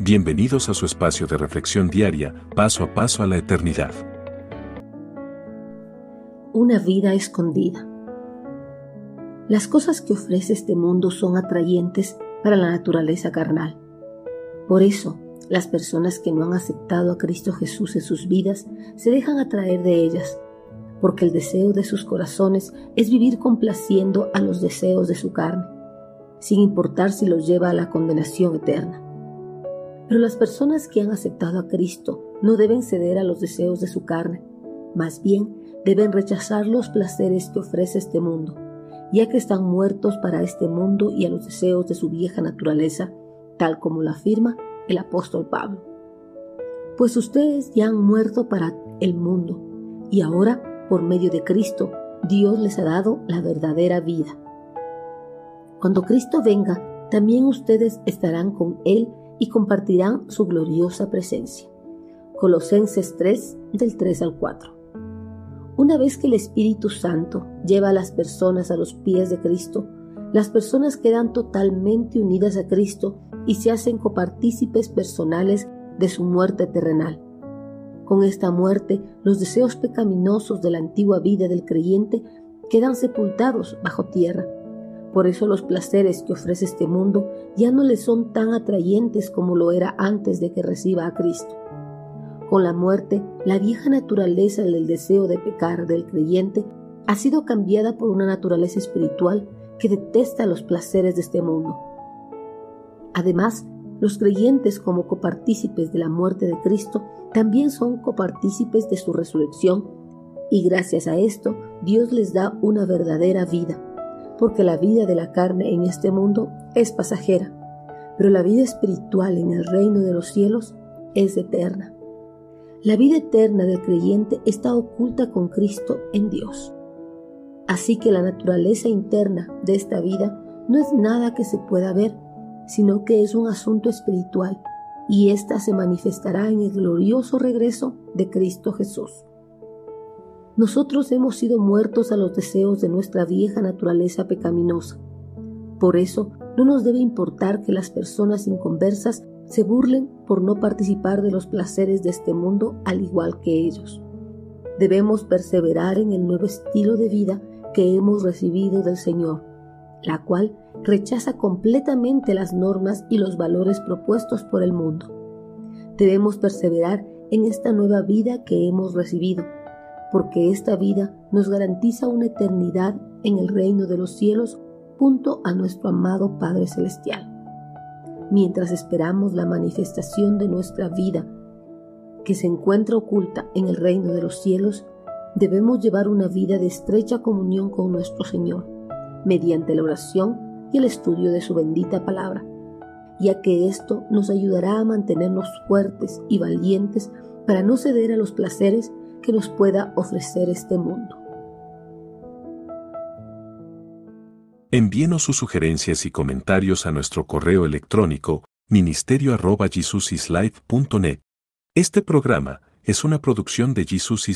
Bienvenidos a su espacio de reflexión diaria, paso a paso a la eternidad. Una vida escondida. Las cosas que ofrece este mundo son atrayentes para la naturaleza carnal. Por eso, las personas que no han aceptado a Cristo Jesús en sus vidas se dejan atraer de ellas, porque el deseo de sus corazones es vivir complaciendo a los deseos de su carne, sin importar si los lleva a la condenación eterna. Pero las personas que han aceptado a Cristo no deben ceder a los deseos de su carne, más bien deben rechazar los placeres que ofrece este mundo, ya que están muertos para este mundo y a los deseos de su vieja naturaleza, tal como lo afirma el apóstol Pablo. Pues ustedes ya han muerto para el mundo, y ahora, por medio de Cristo, Dios les ha dado la verdadera vida. Cuando Cristo venga, también ustedes estarán con Él y compartirán su gloriosa presencia. Colosenses 3 del 3 al 4. Una vez que el Espíritu Santo lleva a las personas a los pies de Cristo, las personas quedan totalmente unidas a Cristo y se hacen copartícipes personales de su muerte terrenal. Con esta muerte, los deseos pecaminosos de la antigua vida del creyente quedan sepultados bajo tierra por eso los placeres que ofrece este mundo ya no le son tan atrayentes como lo era antes de que reciba a Cristo. Con la muerte, la vieja naturaleza del deseo de pecar del creyente ha sido cambiada por una naturaleza espiritual que detesta los placeres de este mundo. Además, los creyentes como copartícipes de la muerte de Cristo también son copartícipes de su resurrección y gracias a esto Dios les da una verdadera vida porque la vida de la carne en este mundo es pasajera, pero la vida espiritual en el reino de los cielos es eterna. La vida eterna del creyente está oculta con Cristo en Dios. Así que la naturaleza interna de esta vida no es nada que se pueda ver, sino que es un asunto espiritual, y ésta se manifestará en el glorioso regreso de Cristo Jesús. Nosotros hemos sido muertos a los deseos de nuestra vieja naturaleza pecaminosa. Por eso, no nos debe importar que las personas inconversas se burlen por no participar de los placeres de este mundo al igual que ellos. Debemos perseverar en el nuevo estilo de vida que hemos recibido del Señor, la cual rechaza completamente las normas y los valores propuestos por el mundo. Debemos perseverar en esta nueva vida que hemos recibido porque esta vida nos garantiza una eternidad en el reino de los cielos junto a nuestro amado Padre Celestial. Mientras esperamos la manifestación de nuestra vida que se encuentra oculta en el reino de los cielos, debemos llevar una vida de estrecha comunión con nuestro Señor, mediante la oración y el estudio de su bendita palabra, ya que esto nos ayudará a mantenernos fuertes y valientes para no ceder a los placeres que nos pueda ofrecer este mundo. Envíenos sus sugerencias y comentarios a nuestro correo electrónico ministerio.jesusislife.net. Este programa es una producción de Jesus